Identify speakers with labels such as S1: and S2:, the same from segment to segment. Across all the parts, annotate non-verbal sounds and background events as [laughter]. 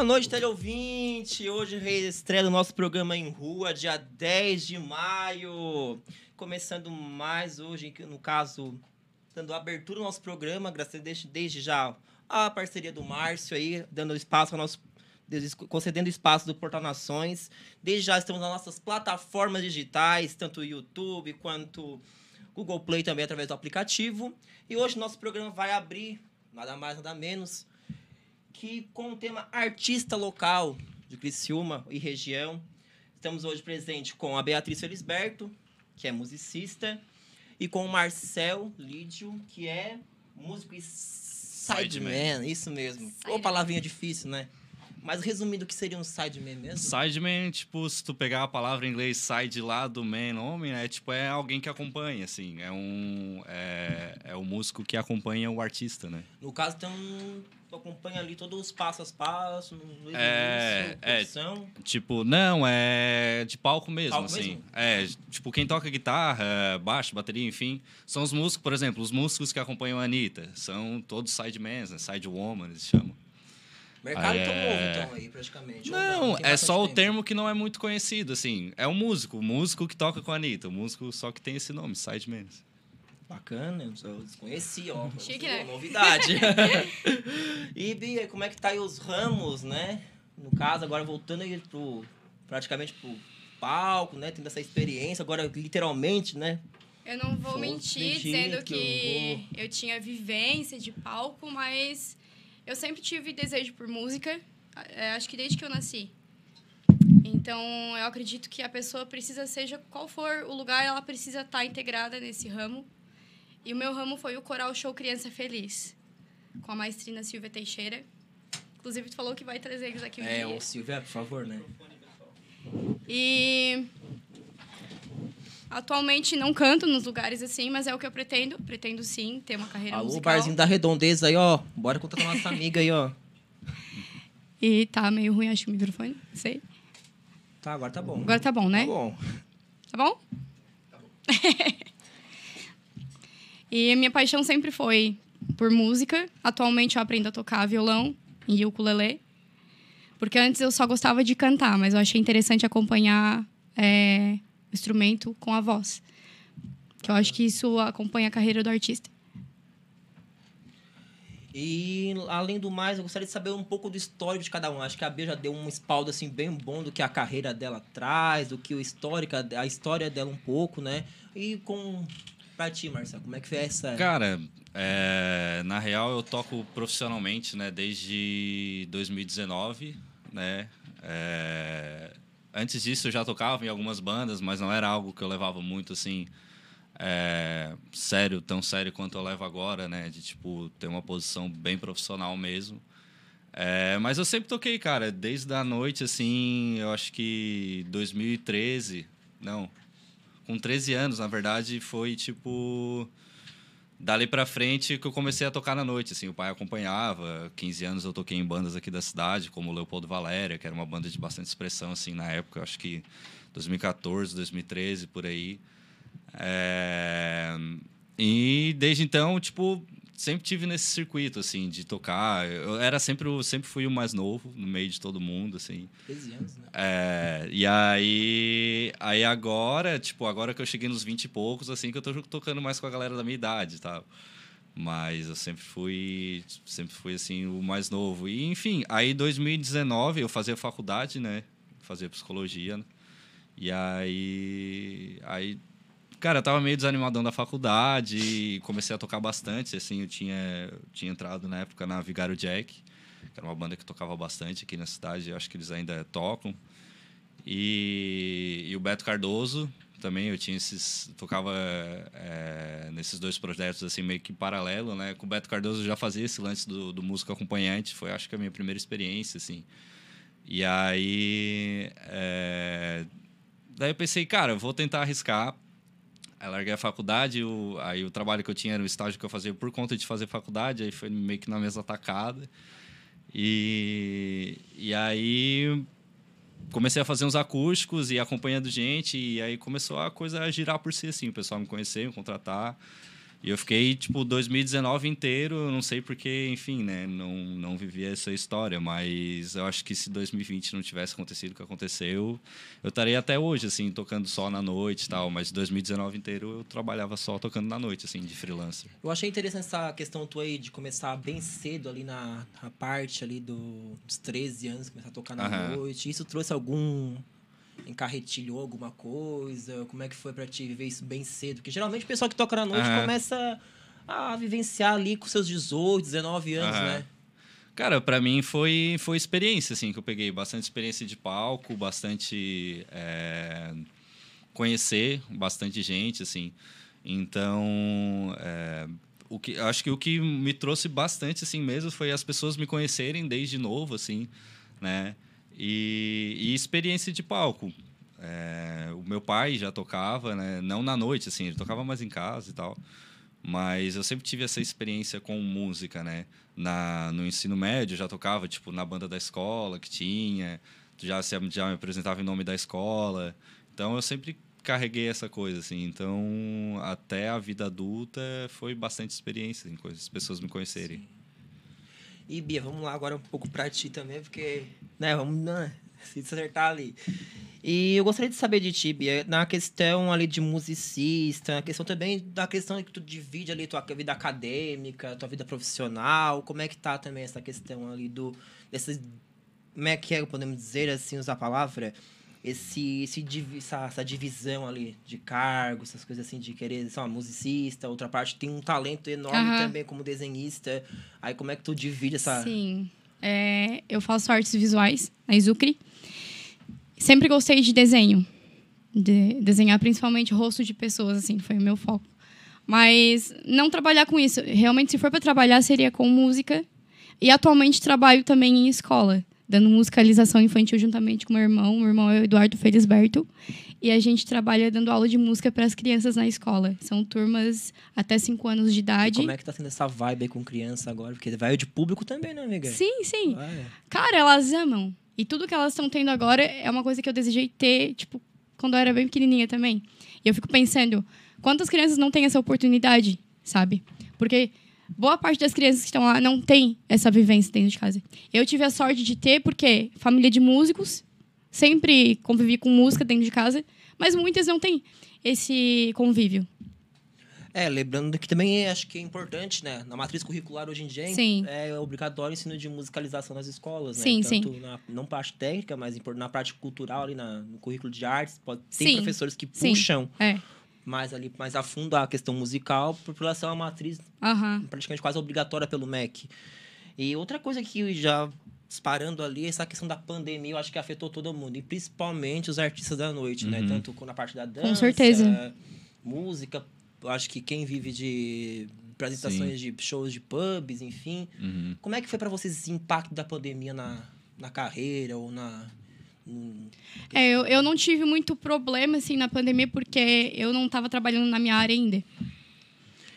S1: Boa noite, teleouvinte! Hoje reestreia o nosso programa em rua, dia 10 de maio. Começando mais hoje, no caso, dando abertura ao nosso programa, agradecendo desde, desde já a parceria do Márcio aí, dando espaço ao nosso concedendo espaço do Portal Nações. Desde já estamos nas nossas plataformas digitais, tanto YouTube quanto Google Play também através do aplicativo. E hoje nosso programa vai abrir, nada mais, nada menos, que com o tema artista local de Criciúma e região. Estamos hoje presente com a Beatriz Felisberto, que é musicista, e com o Marcel Lídio, que é músico e sideman. Sideman. Isso mesmo. Ou palavrinha difícil, né? Mas resumindo, o que seria um sideman mesmo?
S2: Sideman, tipo, se tu pegar a palavra em inglês side lá do man, homem, né? Tipo, é alguém que acompanha, assim. É um, é, é o músico que acompanha o artista, né?
S1: No caso, tem um tu acompanha ali todos os passos a passo, no
S2: é, é, tipo, não, é de palco mesmo, palco assim. Mesmo? É, tipo, quem toca guitarra, baixo, bateria, enfim, são os músicos, por exemplo, os músicos que acompanham a Anitta, são todos sidemans, né? Sidewoman, eles chamam.
S1: Mercado é... tão novo, então, aí, praticamente.
S2: Não, é só tempo. o termo que não é muito conhecido, assim. É o músico, o músico que toca com a Anitta, o músico só que tem esse nome, Sideman.
S1: Bacana, eu desconheci, ó. [laughs] Chique, né? Novidade. [laughs] e, Bia, como é que tá aí os ramos, né? No caso, agora voltando aí pro, praticamente pro palco, né? Tendo essa experiência, agora literalmente, né?
S3: Eu não vou mentir dizendo que, eu, eu tinha vivência de palco, mas eu sempre tive desejo por música, é, acho que desde que eu nasci. Então, eu acredito que a pessoa precisa, seja qual for o lugar, ela precisa estar integrada nesse ramo e o meu ramo foi o Coral Show Criança Feliz, com a maestrina Silvia Teixeira. Inclusive, tu falou que vai trazer eles aqui um
S1: é, dia. É, o Silvia, por favor, né?
S3: E atualmente não canto nos lugares assim, mas é o que eu pretendo. Pretendo sim ter uma carreira
S1: Alô,
S3: musical.
S1: barzinho da Redondeza aí, ó. Bora a nossa amiga aí, ó. [laughs]
S3: E tá meio ruim, acho que o microfone. Sei.
S1: Tá, agora tá bom.
S3: Agora tá bom, né?
S1: Tá bom.
S3: Tá bom? [laughs] e a minha paixão sempre foi por música. Atualmente eu aprendo a tocar violão e ukulele. Porque antes eu só gostava de cantar, mas eu achei interessante acompanhar é, o instrumento com a voz. Que eu acho que isso acompanha a carreira do artista.
S1: E, além do mais, eu gostaria de saber um pouco do histórico de cada um. Acho que a Bia já deu um espaldo, assim, bem bom do que a carreira dela traz, do que o histórico, a história dela um pouco, né? E com... Pra ti, Marcelo, como é que foi essa...
S2: Cara, é, na real eu toco profissionalmente, né? Desde 2019, né? É, antes disso eu já tocava em algumas bandas, mas não era algo que eu levava muito, assim é, sério, tão sério quanto eu levo agora, né? De, tipo, ter uma posição bem profissional mesmo. É, mas eu sempre toquei, cara, desde a noite, assim, eu acho que 2013, não, com 13 anos, na verdade, foi, tipo, dali pra frente que eu comecei a tocar na noite, assim, o pai acompanhava, 15 anos eu toquei em bandas aqui da cidade, como o Leopoldo Valéria, que era uma banda de bastante expressão, assim, na época, acho que 2014, 2013, por aí. É... E desde então, tipo, sempre tive nesse circuito, assim, de tocar. Eu era sempre, sempre fui o mais novo no meio de todo mundo, assim.
S1: 13 anos, né?
S2: É, e aí, aí agora, tipo, agora que eu cheguei nos 20 e poucos, assim, que eu tô tocando mais com a galera da minha idade, tá? Mas eu sempre fui, sempre fui, assim, o mais novo. E, enfim, aí 2019 eu fazia faculdade, né? Fazia psicologia, né? E aí, aí Cara, eu tava meio desanimadão da faculdade e comecei a tocar bastante. Assim, eu tinha, eu tinha entrado na época na Vigário Jack, que era uma banda que tocava bastante aqui na cidade. Eu acho que eles ainda tocam. E, e o Beto Cardoso também, eu tinha esses. tocava é, nesses dois projetos, assim, meio que paralelo, né? Com o Beto Cardoso eu já fazia esse lance do, do músico acompanhante. Foi, acho que, a minha primeira experiência, assim. E aí. É, daí eu pensei, cara, vou tentar arriscar Aí larguei a faculdade, o, aí o trabalho que eu tinha era o estágio que eu fazia por conta de fazer faculdade, aí foi meio que na mesma tacada. E, e aí comecei a fazer uns acústicos e acompanhando gente, e aí começou a coisa a girar por si, assim, o pessoal me conhecer, me contratar. E eu fiquei, tipo, 2019 inteiro, não sei porque, enfim, né, não, não vivi essa história, mas eu acho que se 2020 não tivesse acontecido o que aconteceu, eu estaria até hoje, assim, tocando só na noite e tal, mas 2019 inteiro eu trabalhava só tocando na noite, assim, de freelancer.
S1: Eu achei interessante essa questão tua aí de começar bem cedo ali na, na parte ali do, dos 13 anos, começar a tocar na noite. Isso trouxe algum encarretilhou alguma coisa? Como é que foi para ti viver isso bem cedo? Porque geralmente o pessoal que toca na noite uhum. começa a vivenciar ali com seus 18, 19 anos, uhum. né?
S2: Cara, para mim foi, foi experiência, assim, que eu peguei. Bastante experiência de palco, bastante... É, conhecer bastante gente, assim. Então, é, o que, acho que o que me trouxe bastante, assim, mesmo, foi as pessoas me conhecerem desde novo, assim, né? E, e experiência de palco. É, o meu pai já tocava, né? Não na noite, assim, ele tocava mais em casa e tal. Mas eu sempre tive essa experiência com música, né? Na, no ensino médio já tocava, tipo, na banda da escola que tinha. Já, já me apresentava em nome da escola. Então eu sempre carreguei essa coisa, assim. Então, até a vida adulta foi bastante experiência, assim, as pessoas me conhecerem. Sim.
S1: E Bia, vamos lá agora um pouco pra ti também, porque, né, vamos né, se acertar ali. E eu gostaria de saber de ti, Bia, na questão ali de musicista, na questão também da questão que tu divide ali tua vida acadêmica, tua vida profissional, como é que tá também essa questão ali do, desses, como é que é, podemos dizer assim, usar a palavra, esse, esse essa, essa, divisão ali de cargos, essas coisas assim, de querer ser uma musicista, outra parte tem um talento enorme uhum. também como desenhista. Aí como é que tu divide essa.
S3: Sim. É, eu faço artes visuais na Izucri. Sempre gostei de desenho. De desenhar principalmente rosto de pessoas, assim, foi o meu foco. Mas não trabalhar com isso. Realmente, se for para trabalhar, seria com música. E atualmente trabalho também em escola dando musicalização infantil juntamente com meu irmão. Meu irmão é o Eduardo Felisberto. E a gente trabalha dando aula de música para as crianças na escola. São turmas até 5 anos de idade. E
S1: como é que tá sendo essa vibe aí com criança agora? Porque vai de público também, né, amiga?
S3: Sim, sim. Vai. Cara, elas amam. E tudo que elas estão tendo agora é uma coisa que eu desejei ter, tipo, quando eu era bem pequenininha também. E eu fico pensando, quantas crianças não têm essa oportunidade, sabe? Porque boa parte das crianças que estão lá não tem essa vivência dentro de casa. Eu tive a sorte de ter, porque família de músicos, sempre convivi com música dentro de casa, mas muitas não têm esse convívio.
S1: É, lembrando que também acho que é importante, né? Na matriz curricular hoje em dia sim. é obrigatório o ensino de musicalização nas escolas, né?
S3: Sim,
S1: Tanto
S3: sim.
S1: Na, não parte técnica, mas na prática cultural, ali na, no currículo de artes. Pode, tem sim. professores que puxam. É mais ali mais a fundo a questão musical por relação à matriz
S3: uhum.
S1: praticamente quase obrigatória pelo MEC. E outra coisa que já disparando ali, essa questão da pandemia, eu acho que afetou todo mundo, e principalmente os artistas da noite, né? uhum. né? Tanto na parte da dança,
S3: Com certeza.
S1: música, eu acho que quem vive de apresentações Sim. de shows de pubs, enfim. Uhum. Como é que foi para vocês esse impacto da pandemia na, na carreira ou na
S3: é, eu, eu não tive muito problema assim na pandemia porque eu não estava trabalhando na minha área ainda.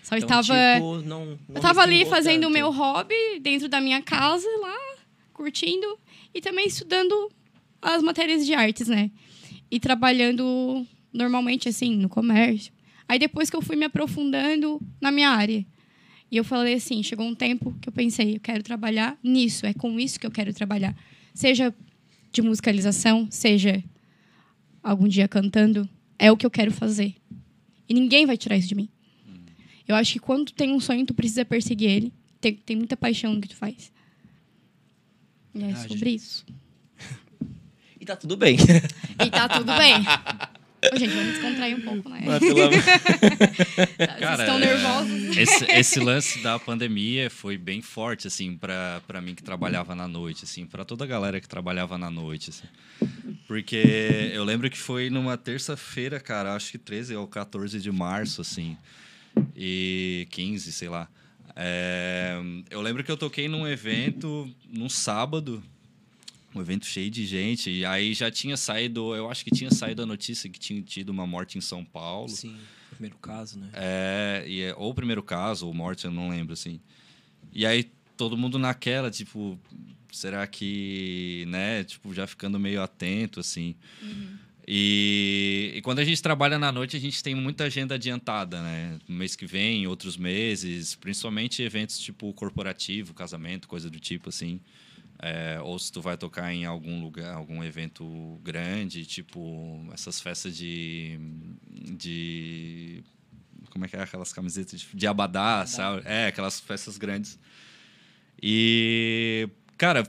S3: Só então, estava. Tipo, não, não eu estava ali fazendo o meu hobby dentro da minha casa, lá, curtindo, e também estudando as matérias de artes, né? E trabalhando normalmente, assim, no comércio. Aí depois que eu fui me aprofundando na minha área. E eu falei assim, chegou um tempo que eu pensei, eu quero trabalhar nisso, é com isso que eu quero trabalhar. Seja de musicalização, seja algum dia cantando, é o que eu quero fazer. E ninguém vai tirar isso de mim. Eu acho que quando tu tem um sonho, tu precisa perseguir ele. Tem, tem muita paixão no que tu faz. E é sobre isso. [laughs]
S1: e tá tudo bem.
S3: e tá tudo bem. [laughs] Ô, gente, vamos descontrair um pouco, né? Mas, [laughs] Vocês estão nervosos.
S2: Esse, esse, lance da pandemia foi bem forte, assim, para mim que trabalhava na noite, assim, para toda a galera que trabalhava na noite, assim. Porque eu lembro que foi numa terça-feira, cara, acho que 13 ou 14 de março, assim, e 15, sei lá. É, eu lembro que eu toquei num evento num sábado, um evento cheio de gente. E aí já tinha saído, eu acho que tinha saído a notícia que tinha tido uma morte em São Paulo.
S1: Sim, primeiro caso, né?
S2: É, e é, ou o primeiro caso, ou morte, eu não lembro, assim. E aí todo mundo naquela, tipo, será que, né, tipo, já ficando meio atento, assim. Uhum. E, e, quando a gente trabalha na noite, a gente tem muita agenda adiantada, né? No mês que vem, outros meses, principalmente eventos tipo corporativo, casamento, coisa do tipo, assim. É, ou se tu vai tocar em algum lugar, algum evento grande, tipo essas festas de. de como é que é? Aquelas camisetas de, de abadá, abadá, sabe? É, aquelas festas grandes. E, cara,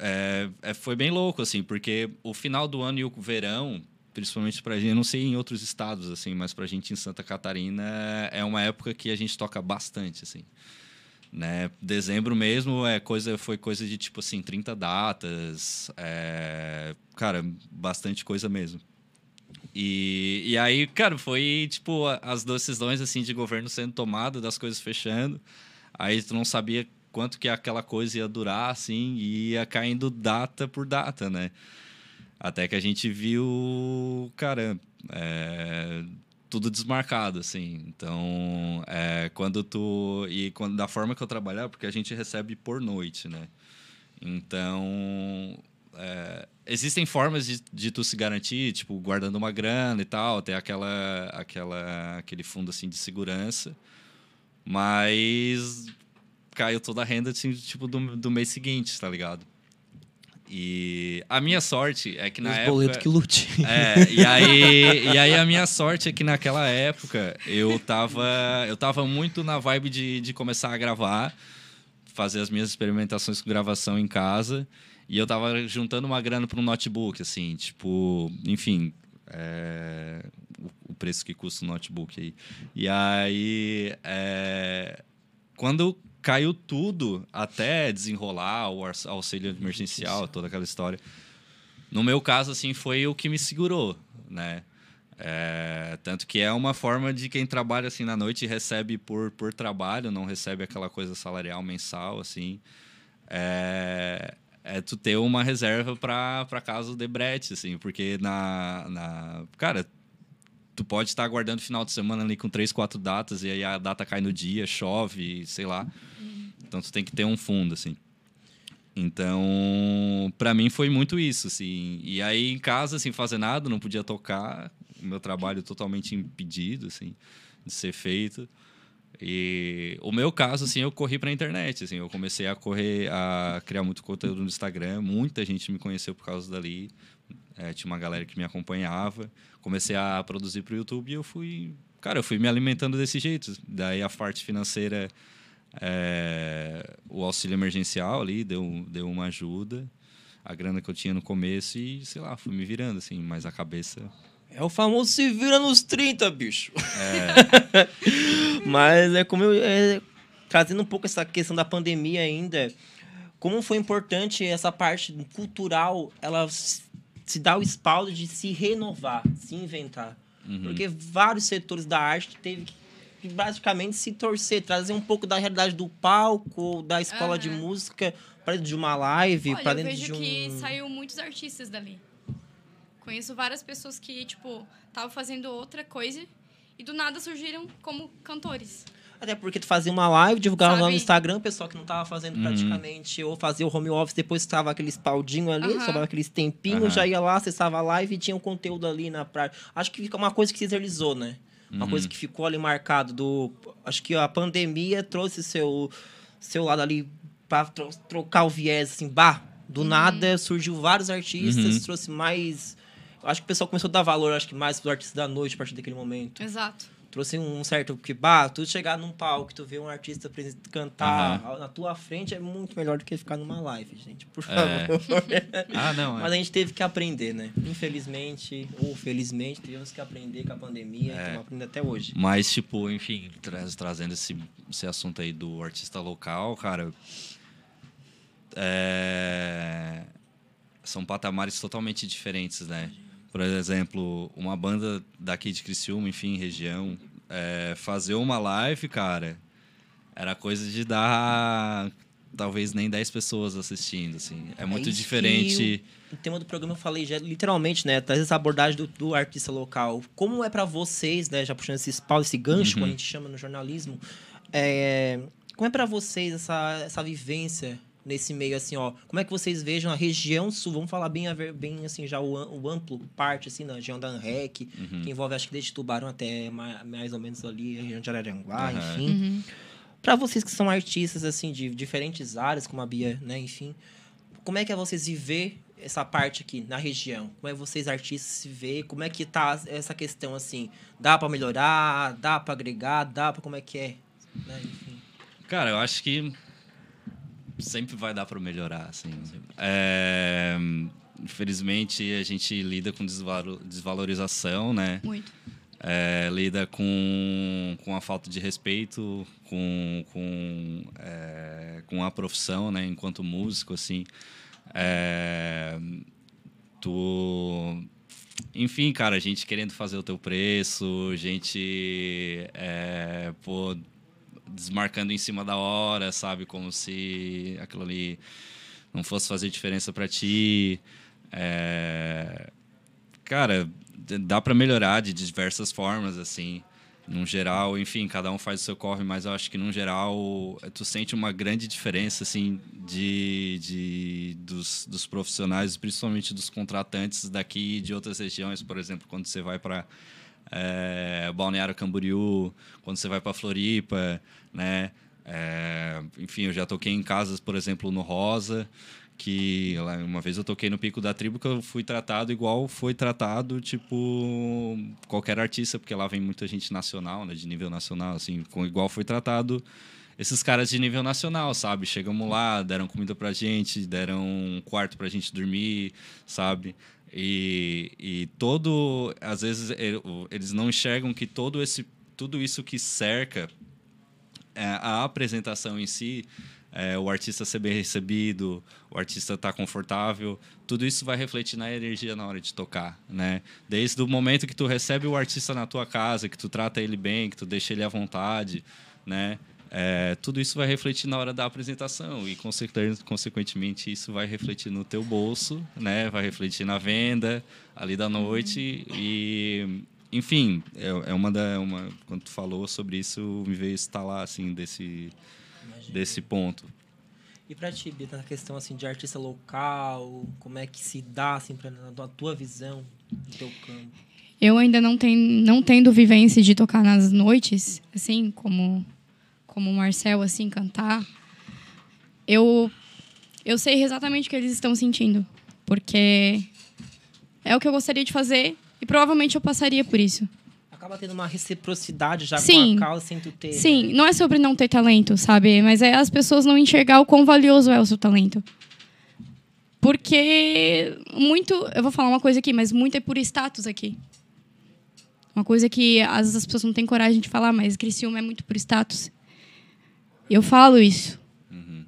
S2: é, é, foi bem louco, assim, porque o final do ano e o verão, principalmente pra gente, eu não sei em outros estados, assim, mas pra gente em Santa Catarina é uma época que a gente toca bastante, assim. Né? Dezembro mesmo é coisa, foi coisa de tipo assim, 30 datas. É, cara, bastante coisa mesmo. E, e aí, cara, foi tipo as decisões assim de governo sendo tomadas, das coisas fechando. Aí tu não sabia quanto que aquela coisa ia durar, assim, e ia caindo data por data, né? Até que a gente viu, cara, é, tudo desmarcado, assim. Então, é, quando tu. E quando, da forma que eu trabalhava, porque a gente recebe por noite, né? Então. É, existem formas de, de tu se garantir, tipo, guardando uma grana e tal, ter aquela, aquela, aquele fundo assim de segurança. Mas caiu toda a renda assim, tipo, do, do mês seguinte, tá ligado? E a minha sorte é que na Os época.
S1: boleto que lute.
S2: É, e aí, e aí a minha sorte é que naquela época eu tava, eu tava muito na vibe de, de começar a gravar, fazer as minhas experimentações com gravação em casa. E eu tava juntando uma grana para um notebook, assim, tipo, enfim, é, o, o, preço que custa o notebook aí. E aí, é, quando caiu tudo até desenrolar o auxílio emergencial, toda aquela história. No meu caso, assim, foi o que me segurou, né? É, tanto que é uma forma de quem trabalha assim na noite recebe por, por trabalho, não recebe aquela coisa salarial mensal, assim. É, é tu ter uma reserva para caso de brete, assim, porque na, na. Cara, tu pode estar aguardando o final de semana ali com três, quatro datas, e aí a data cai no dia, chove, sei lá. Então tu tem que ter um fundo, assim. Então, para mim foi muito isso, assim. E aí em casa, sem fazer nada, não podia tocar, o meu trabalho totalmente impedido, assim, de ser feito. E o meu caso, assim, eu corri para a internet, assim, eu comecei a correr, a criar muito conteúdo no Instagram, muita gente me conheceu por causa dali, é, tinha uma galera que me acompanhava, comecei a produzir para o YouTube e eu fui, cara, eu fui me alimentando desse jeito. Daí a parte financeira, é, o auxílio emergencial ali deu, deu uma ajuda, a grana que eu tinha no começo e, sei lá, fui me virando, assim, mas a cabeça
S1: é o famoso se vira nos 30, bicho. É. [laughs] Mas é como eu. É, trazendo um pouco essa questão da pandemia ainda, como foi importante essa parte cultural, ela se dá o espaldo de se renovar, se inventar. Uhum. Porque vários setores da arte teve que basicamente se torcer, trazer um pouco da realidade do palco, da escola uhum. de música para dentro de uma live, para dentro de um.
S3: Eu vejo que saiu muitos artistas dali. Conheço várias pessoas que, tipo, estavam fazendo outra coisa e do nada surgiram como cantores.
S1: Até porque tu fazia uma live, divulgava Sabe? lá no Instagram, pessoal que não tava fazendo uhum. praticamente, ou fazia o home office, depois estava aquele espaldinho ali, uhum. sobrava aqueles tempinhos, uhum. já ia lá, acessava a live e tinha um conteúdo ali na praia. Acho que fica uma coisa que se realizou, né? Uma uhum. coisa que ficou ali marcado do. Acho que a pandemia trouxe seu, seu lado ali para tro trocar o viés, assim, bah. Do uhum. nada surgiu vários artistas, uhum. trouxe mais acho que o pessoal começou a dar valor, acho que mais para os artistas da noite a partir daquele momento.
S3: Exato.
S1: Trouxe um certo que, bah, tu chegar num palco, tu ver um artista cantar uhum. na tua frente é muito melhor do que ficar numa live, gente, por é. favor. É. [laughs] ah, não. É. Mas a gente teve que aprender, né? Infelizmente ou felizmente, tivemos que aprender com a pandemia, é. estamos aprendendo até hoje.
S2: Mas, tipo, enfim, tra trazendo esse, esse assunto aí do artista local, cara. É... São patamares totalmente diferentes, né? por exemplo, uma banda daqui de Criciúma, enfim, região, é, fazer uma live, cara, era coisa de dar talvez nem 10 pessoas assistindo, assim. É muito é diferente.
S1: O, tema do programa eu falei já literalmente, né, traz essa abordagem do, do artista local. Como é para vocês, né, já puxando esse spawn, esse gancho, uhum. como a gente chama no jornalismo, é, como é para vocês essa, essa vivência nesse meio, assim, ó. Como é que vocês vejam a região sul? Vamos falar bem, bem assim, já o, o amplo parte, assim, na região da ANREC, uhum. que envolve, acho que desde Tubarão até mais, mais ou menos ali, a região de Araranguá, uhum. enfim. Uhum. Para vocês que são artistas, assim, de diferentes áreas, como a Bia, né, enfim. Como é que é vocês viver essa parte aqui na região? Como é vocês artistas se vê? Como é que tá essa questão assim? Dá para melhorar? Dá para agregar? Dá para como é que é? Né? Enfim.
S2: Cara, eu acho que sempre vai dar para melhorar, assim. É, infelizmente, a gente lida com desvalorização, né?
S3: Muito.
S2: É, lida com, com a falta de respeito com, com, é, com a profissão, né? Enquanto músico, assim. É, tu... Enfim, cara, a gente querendo fazer o teu preço, gente... É, pô, desmarcando em cima da hora, sabe? Como se aquilo ali não fosse fazer diferença para ti. É... Cara, dá para melhorar de diversas formas, assim. No geral, enfim, cada um faz o seu corre, mas eu acho que no geral tu sente uma grande diferença, assim, de, de dos, dos profissionais, principalmente dos contratantes daqui de outras regiões, por exemplo, quando você vai para é, Balneário Camboriú, quando você vai para Floripa, né? É, enfim, eu já toquei em casas, por exemplo, no Rosa, que uma vez eu toquei no Pico da Tribo que eu fui tratado igual foi tratado, tipo, qualquer artista, porque lá vem muita gente nacional, né, de nível nacional, assim, com igual foi tratado esses caras de nível nacional, sabe? Chegamos lá, deram comida pra gente, deram um quarto pra gente dormir, sabe? E, e todo. Às vezes eles não enxergam que todo esse, tudo isso que cerca é, a apresentação em si, é, o artista ser bem recebido, o artista estar tá confortável, tudo isso vai refletir na energia na hora de tocar, né? Desde o momento que tu recebe o artista na tua casa, que tu trata ele bem, que tu deixa ele à vontade, né? É, tudo isso vai refletir na hora da apresentação e consequentemente isso vai refletir no teu bolso, né? Vai refletir na venda ali da noite e enfim é, é, uma da uma quando tu falou sobre isso me veio instalar assim desse Imagina. desse ponto.
S1: E para ti, Bita, na questão assim de artista local, como é que se dá assim para na tua visão do teu campo?
S3: Eu ainda não tenho não tendo vivência de tocar nas noites, assim, como como o Marcel, assim, cantar, eu, eu sei exatamente o que eles estão sentindo. Porque é o que eu gostaria de fazer e provavelmente eu passaria por isso.
S1: Acaba tendo uma reciprocidade já sim, com a causa sem tu ter.
S3: Sim, não é sobre não ter talento, sabe? Mas é as pessoas não enxergar o quão valioso é o seu talento. Porque muito. Eu vou falar uma coisa aqui, mas muito é por status aqui. Uma coisa que às vezes as pessoas não têm coragem de falar, mas Criciúma é muito por status. Eu falo isso. Uhum.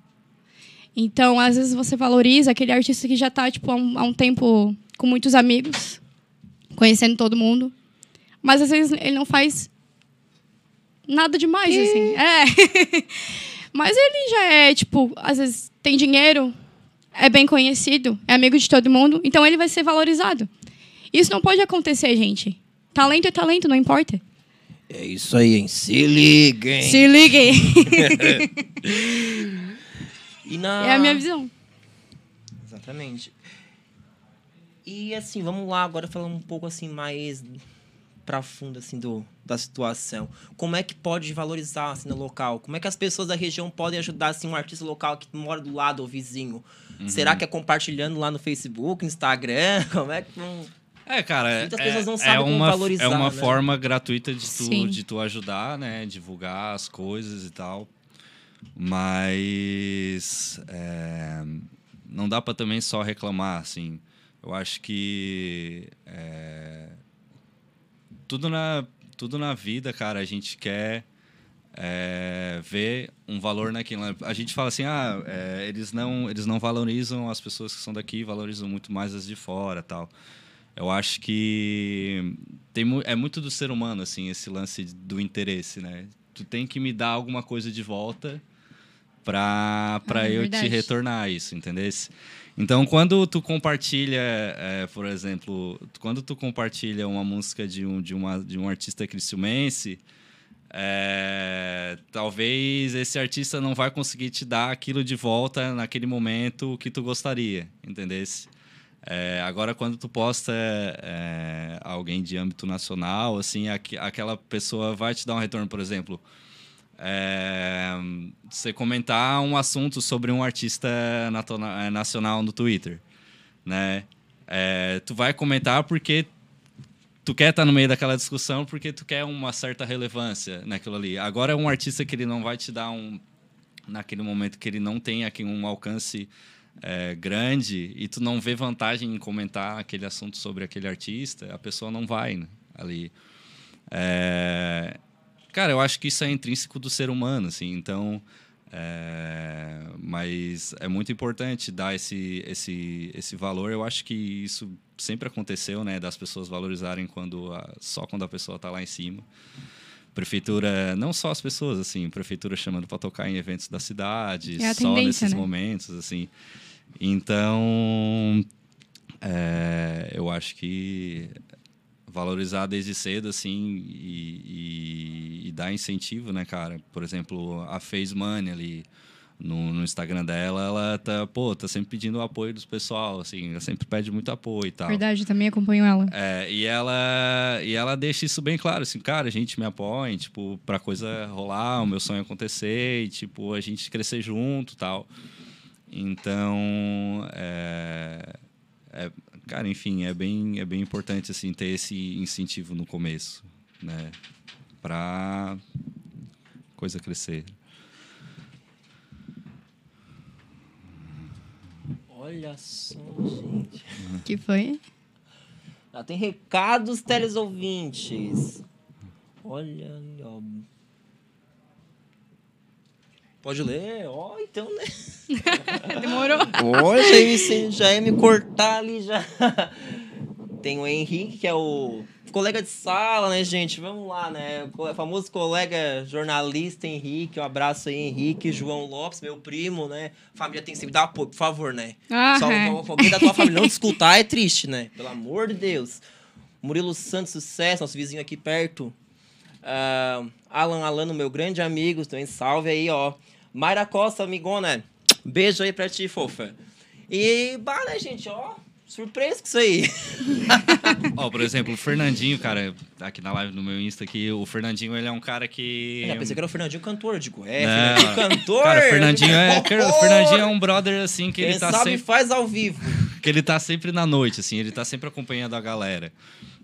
S3: Então, às vezes você valoriza aquele artista que já está tipo, há um, há um tempo com muitos amigos, conhecendo todo mundo. Mas às vezes ele não faz nada demais, e... assim. É. [laughs] mas ele já é, tipo, às vezes tem dinheiro, é bem conhecido, é amigo de todo mundo, então ele vai ser valorizado. Isso não pode acontecer, gente. Talento é talento, não importa.
S4: É isso aí, hein? Se liguem!
S3: Se liguem! [laughs]
S1: e na...
S3: É a minha visão.
S1: Exatamente. E assim, vamos lá agora falar um pouco assim mais para fundo assim do da situação. Como é que pode valorizar assim no local? Como é que as pessoas da região podem ajudar assim um artista local que mora do lado ou vizinho? Uhum. Será que é compartilhando lá no Facebook, no Instagram? [laughs] Como é que
S2: é, cara, Muitas é, pessoas não sabem é uma, como valorizar. É uma né? forma gratuita de tu, de tu ajudar, né? Divulgar as coisas e tal. Mas é, não dá para também só reclamar, assim. Eu acho que é, tudo, na, tudo na vida, cara, a gente quer é, ver um valor naquilo. A gente fala assim, ah, é, eles, não, eles não valorizam as pessoas que são daqui, valorizam muito mais as de fora tal. Eu acho que tem, é muito do ser humano, assim, esse lance do interesse, né? Tu tem que me dar alguma coisa de volta para ah, é eu verdade. te retornar isso, entendeu? Então, quando tu compartilha, é, por exemplo, quando tu compartilha uma música de um, de uma, de um artista criciumense, é, talvez esse artista não vai conseguir te dar aquilo de volta naquele momento que tu gostaria, entendeu? É, agora, quando tu posta é, alguém de âmbito nacional, assim, aqu aquela pessoa vai te dar um retorno, por exemplo. É, você comentar um assunto sobre um artista é, nacional no Twitter, né? É, tu vai comentar porque tu quer estar no meio daquela discussão porque tu quer uma certa relevância naquilo ali. Agora é um artista que ele não vai te dar um naquele momento que ele não tem aqui um alcance é, grande e tu não vê vantagem em comentar aquele assunto sobre aquele artista, a pessoa não vai né, ali. É, cara, eu acho que isso é intrínseco do ser humano, assim. Então, é, mas é muito importante dar esse, esse, esse valor. Eu acho que isso sempre aconteceu, né? Das pessoas valorizarem quando a, só quando a pessoa está lá em cima. Prefeitura, não só as pessoas, assim, prefeitura chamando para tocar em eventos da cidade, é só nesses né? momentos, assim. Então, é, eu acho que valorizar desde cedo, assim, e, e, e, dar incentivo, né, cara? Por exemplo, a Face Money ali no, no, Instagram dela, ela tá, pô, tá sempre pedindo o apoio dos pessoal, assim, ela sempre pede muito apoio e tal.
S3: Verdade, também acompanho ela.
S2: É, e ela e ela deixa isso bem claro, assim, cara, a gente me apoia, tipo, pra coisa rolar, o meu sonho acontecer, e, tipo, a gente crescer junto tal. Então, é, é, cara, enfim, é bem, é bem importante assim ter esse incentivo no começo, né, para coisa crescer.
S1: Olha só, gente.
S3: que foi?
S1: Já tem recados teleouvintes. Olha, ó. Pode ler? Ó, oh, então, né? [laughs]
S3: Demorou.
S1: Ia me, já ia me cortar ali já. Tem o Henrique, que é o colega de sala, né, gente? Vamos lá, né? O famoso colega jornalista Henrique. Um abraço aí, Henrique. João Lopes, meu primo, né? Família tem que sempre dar apoio, por favor, né? Só é. alguém da tua família não te escutar é triste, né? Pelo amor de Deus. Murilo Santos, sucesso, nosso vizinho aqui perto. Uh, Alan Alano, meu grande amigo, também salve aí, ó. Mayra Costa, amigona. Beijo aí pra ti, fofa. E, bah, né, gente, ó. Surpreso com isso aí. [laughs]
S2: Ó, oh, por exemplo, o Fernandinho, cara, aqui na live no meu Insta aqui, o Fernandinho, ele é um cara que...
S1: Eu já pensei que era o Fernandinho cantor, eu digo, é, Fernandinho cantor?
S2: Cara, o Fernandinho é, [laughs] o Fernandinho é um brother, assim, que Quem
S1: ele
S2: tá
S1: sabe
S2: sempre...
S1: faz ao vivo. [laughs]
S2: Que ele tá sempre na noite, assim, ele tá sempre acompanhando a galera.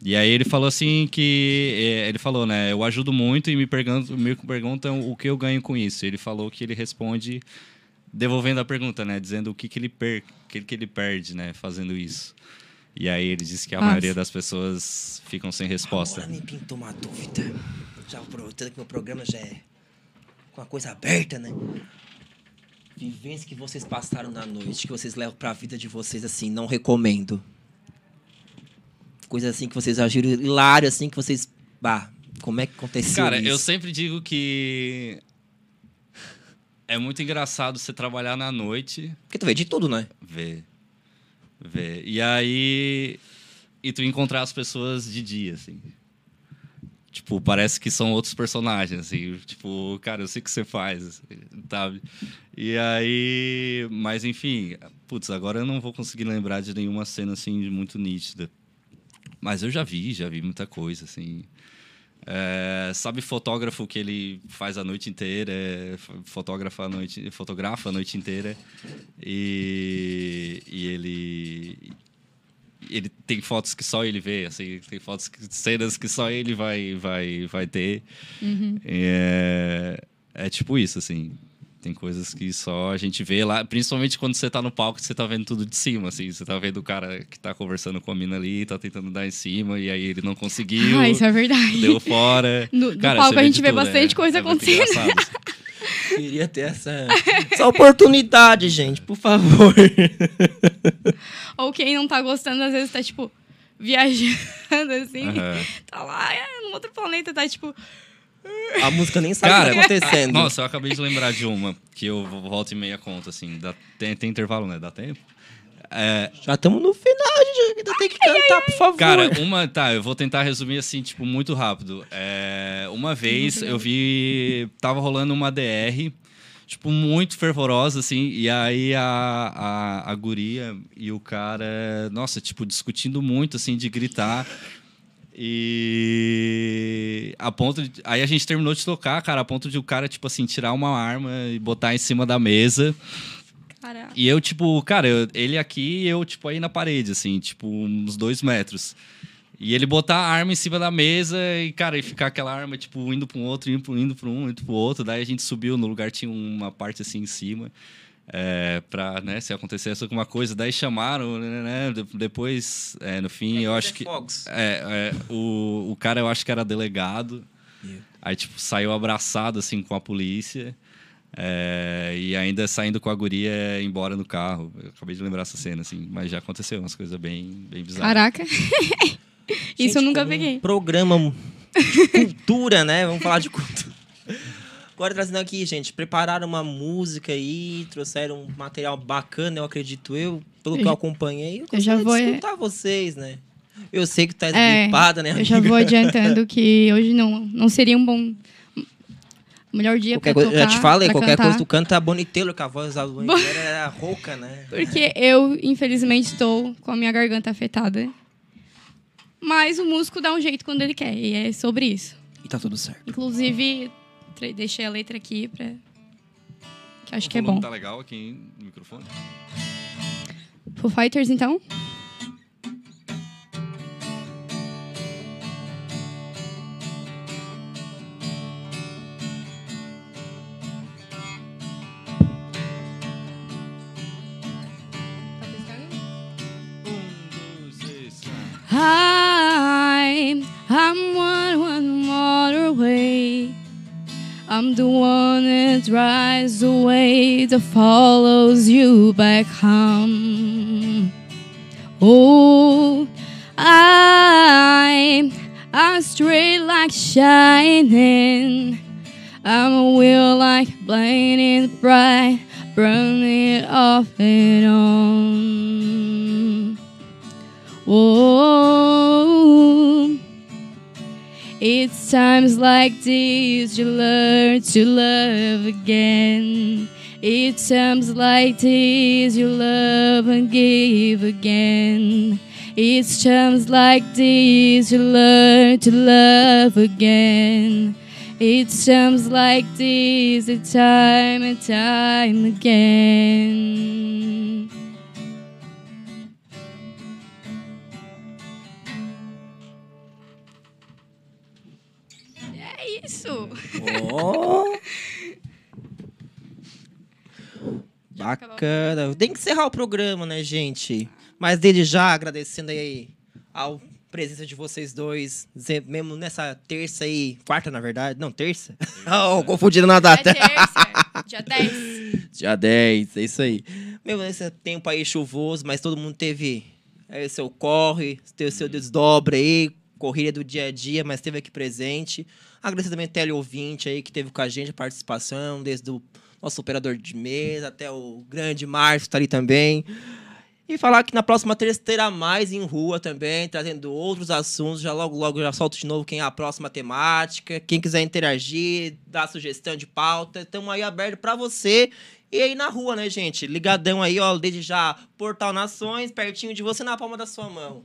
S2: E aí ele falou assim que... É, ele falou, né, eu ajudo muito e me perguntam, me perguntam o que eu ganho com isso. Ele falou que ele responde devolvendo a pergunta, né? Dizendo o que, que, ele, per que, que ele perde, né? Fazendo isso. E aí ele disse que a Nossa. maioria das pessoas ficam sem resposta.
S1: Agora me pintou uma dúvida. Já aproveitando que meu programa já é com uma coisa aberta, né? Vivência que vocês passaram na noite, que vocês levam pra vida de vocês, assim, não recomendo. Coisa assim que vocês agiram hilário, assim, que vocês. Bah, como é que aconteceu
S2: Cara,
S1: isso?
S2: eu sempre digo que é muito engraçado você trabalhar na noite.
S1: Porque tu vê de tudo, né?
S2: Vê. Vê. E aí. E tu encontrar as pessoas de dia, assim. Tipo, parece que são outros personagens, assim. Tipo, cara, eu sei o que você faz, assim, sabe? E aí. Mas enfim, putz, agora eu não vou conseguir lembrar de nenhuma cena, assim, muito nítida. Mas eu já vi, já vi muita coisa, assim. É, sabe fotógrafo que ele faz a noite inteira, é, fotógrafa a noite, fotografa a noite inteira e, e ele ele tem fotos que só ele vê, assim, tem fotos que, cenas que só ele vai vai vai ter. Uhum. É, é tipo isso, assim. Tem coisas que só a gente vê lá, principalmente quando você tá no palco, você tá vendo tudo de cima, assim. Você tá vendo o cara que tá conversando com a mina ali, tá tentando dar em cima, e aí ele não conseguiu. [laughs]
S3: Ah, isso é verdade.
S2: Deu fora.
S3: No, cara, no palco a gente vê tudo, bastante é, coisa é acontecendo. Assim. [laughs]
S1: Queria ter essa, essa oportunidade, gente, por favor. [laughs]
S3: Ou quem não tá gostando, às vezes tá, tipo, viajando, assim. Uhum. Tá lá, é, no outro planeta, tá, tipo
S1: a música nem sabe Cara, o que tá acontecendo.
S2: Nossa, eu acabei de lembrar de uma que eu volto e meia conta, assim. Dá, tem, tem intervalo, né? Dá tempo?
S1: É... Já estamos no final, gente. Ainda tem que cantar, por favor.
S2: Cara, uma. Tá, eu vou tentar resumir assim, tipo, muito rápido. É, uma vez eu vi. Tava rolando uma DR, tipo, muito fervorosa, assim. E aí a, a, a guria e o cara, nossa, tipo, discutindo muito, assim, de gritar. E a ponto de... Aí a gente terminou de tocar, cara, a ponto de o cara, tipo assim, tirar uma arma e botar em cima da mesa. Caraca. E eu, tipo, cara, eu, ele aqui e eu, tipo, aí na parede, assim, tipo, uns dois metros. E ele botar a arma em cima da mesa e, cara, e ficar aquela arma, tipo, indo para um outro, indo para um, indo para o outro. Daí a gente subiu, no lugar tinha uma parte assim em cima é, para né, se acontecesse alguma coisa. Daí chamaram, né, né depois, é, no fim, é, eu acho que é, é, o, o cara eu acho que era delegado. Yeah. Aí tipo saiu abraçado assim com a polícia. É, e ainda saindo com a guria embora no carro. Eu acabei de lembrar essa cena, assim, mas já aconteceu umas coisas bem, bem bizarras.
S3: Caraca! [laughs] Isso eu nunca peguei.
S1: Um programa de cultura, né? Vamos falar de cultura. Agora trazendo aqui, gente, prepararam uma música aí, trouxeram um material bacana, eu acredito eu, pelo eu que eu acompanhei. Eu, eu já vou escutar é... vocês, né? Eu sei que tá esgripada, é, né?
S3: Amiga? Eu já vou adiantando que hoje não, não seria um bom melhor dia qualquer pra coisa,
S1: tocar, Já te falei, qualquer cantar. coisa tu canta a Bonnie Taylor, que a voz da Taylor era rouca, né? [laughs]
S3: Porque eu, infelizmente, estou com a minha garganta afetada. Mas o músico dá um jeito quando ele quer, e é sobre isso.
S1: E tá tudo certo.
S3: Inclusive, deixei a letra aqui pra. Que acho o que é bom.
S2: tá legal aqui no microfone.
S3: Foo Fighters, então? I'm the one that drives the way that follows you back home. Oh, I I'm straight like shining. I'm a wheel like blinding bright, burning off and Times like these you learn to love again. It's times like these you love and give again. It's times like these you learn to love again. It's times like these, time and time again. Isso. [laughs]
S1: Oh. Bacana. Tem que encerrar o programa, né, gente? Mas desde já agradecendo aí a presença de vocês dois, mesmo nessa terça aí, quarta na verdade, não, terça? [laughs] oh, confundindo na data.
S3: É terça, dia [laughs] 10.
S1: Dia 10, é isso aí. Mesmo nesse tempo aí chuvoso, mas todo mundo teve é, seu corre, teve seu desdobre aí, corrida do dia a dia, mas teve aqui presente. Agradecer também o teleouvinte aí que teve com a gente a participação, desde o nosso operador de mesa até o grande Márcio tá ali também. E falar que na próxima terça terá mais em rua também, trazendo outros assuntos. Já logo, logo já solto de novo quem é a próxima temática. Quem quiser interagir, dar sugestão de pauta, estamos aí aberto para você. E aí na rua, né, gente? Ligadão aí, ó, desde já, Portal Nações, pertinho de você, na palma da sua mão.